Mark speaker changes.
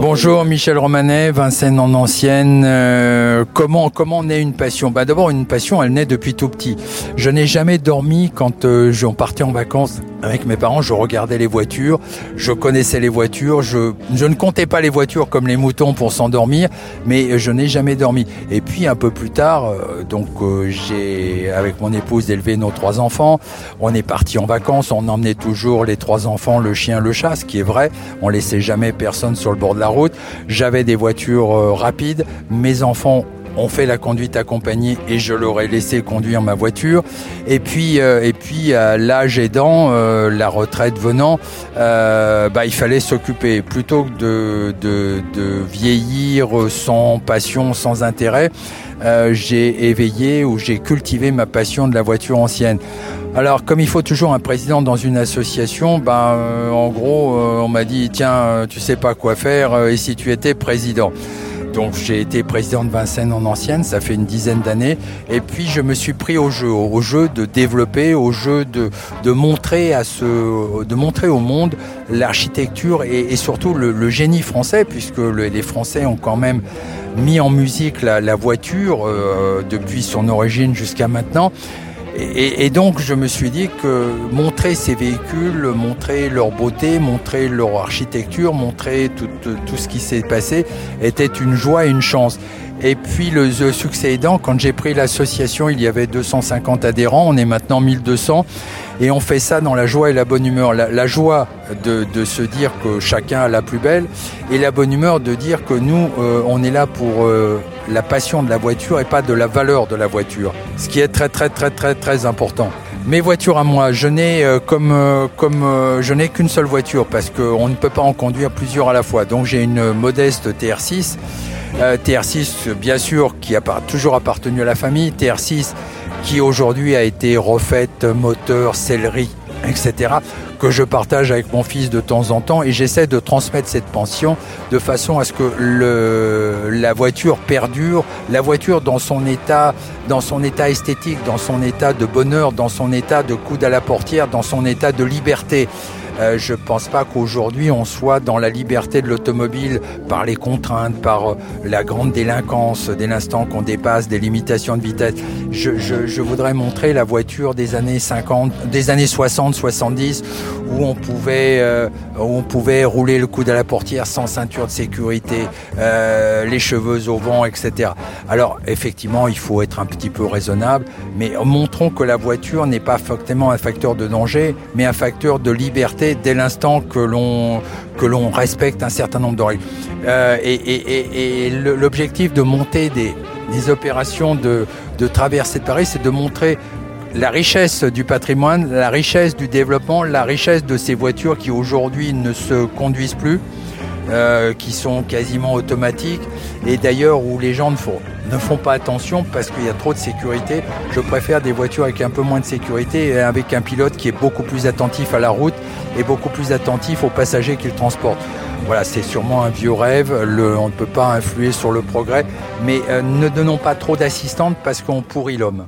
Speaker 1: Bonjour Michel Romanet, Vincennes en ancienne. Euh, comment comment naît une passion? Bah d'abord une passion, elle naît depuis tout petit. Je n'ai jamais dormi quand euh, partais en vacances avec mes parents. Je regardais les voitures, je connaissais les voitures. Je je ne comptais pas les voitures comme les moutons pour s'endormir, mais je n'ai jamais dormi. Et puis un peu plus tard, euh, donc euh, j'ai avec mon épouse élevé nos trois enfants. On est parti en vacances, on emmenait toujours les trois enfants, le chien, le chat, ce qui est vrai. On laissait jamais personne sur le bord de la route. J'avais des voitures euh, rapides. Mes enfants ont fait la conduite accompagnée et je leur ai laissé conduire ma voiture. Et puis, euh, et puis à l'âge aidant, euh, la retraite venant, euh, bah, il fallait s'occuper. Plutôt que de, de, vieillir sans passion, sans intérêt, euh, j'ai éveillé ou j'ai cultivé ma passion de la voiture ancienne. Alors, comme il faut toujours un président dans une association, ben, euh, en gros, on m'a dit, tiens, tu sais pas quoi faire, et si tu étais président donc j'ai été président de Vincennes en ancienne, ça fait une dizaine d'années. Et puis je me suis pris au jeu, au jeu de développer, au jeu de, de montrer à ce, de montrer au monde l'architecture et, surtout le, génie français, puisque le, les Français ont quand même mis en musique la, la voiture euh, depuis son origine jusqu'à maintenant. Et, donc je me suis dit que montrer ces véhicules, montrer leur beauté, montrer leur architecture, montrer tout, tout ce qui s'est passé était une joie et une chance. Et puis le, le succès aidant, quand j'ai pris l'association, il y avait 250 adhérents, on est maintenant 1200. Et on fait ça dans la joie et la bonne humeur. La, la joie de, de, se dire que chacun a la plus belle et la bonne humeur de dire que nous, euh, on est là pour euh, la passion de la voiture et pas de la valeur de la voiture. Ce qui est très très très très très important. Mes voitures à moi, je n'ai euh, comme euh, comme euh, je n'ai qu'une seule voiture parce qu'on ne peut pas en conduire plusieurs à la fois. Donc j'ai une modeste TR6. TR6 bien sûr qui a toujours appartenu à la famille. TR6 qui aujourd'hui a été refaite, moteur, sellerie, etc., que je partage avec mon fils de temps en temps et j'essaie de transmettre cette pension de façon à ce que le, la voiture perdure, la voiture dans son état, dans son état esthétique, dans son état de bonheur, dans son état de coude à la portière, dans son état de liberté. Euh, je ne pense pas qu'aujourd'hui on soit dans la liberté de l'automobile par les contraintes, par euh, la grande délinquance dès l'instant qu'on dépasse des limitations de vitesse. Je, je, je, voudrais montrer la voiture des années 50, des années 60, 70 où on pouvait, euh, où on pouvait rouler le coude à la portière sans ceinture de sécurité, euh, les cheveux au vent, etc. Alors effectivement, il faut être un petit peu raisonnable, mais montrons que la voiture n'est pas forcément un facteur de danger, mais un facteur de liberté dès l'instant que l'on que l'on respecte un certain nombre de règles. Euh, et, l'objectif de monter des, des opérations de, de traversée de Paris, c'est de montrer la richesse du patrimoine, la richesse du développement, la richesse de ces voitures qui aujourd'hui ne se conduisent plus, euh, qui sont quasiment automatiques, et d'ailleurs où les gens ne font, ne font pas attention parce qu'il y a trop de sécurité. Je préfère des voitures avec un peu moins de sécurité et avec un pilote qui est beaucoup plus attentif à la route et beaucoup plus attentif aux passagers qu'il transporte. Voilà, c'est sûrement un vieux rêve, on ne peut pas influer sur le progrès, mais euh, ne donnons pas trop d'assistantes parce qu'on pourrit l'homme.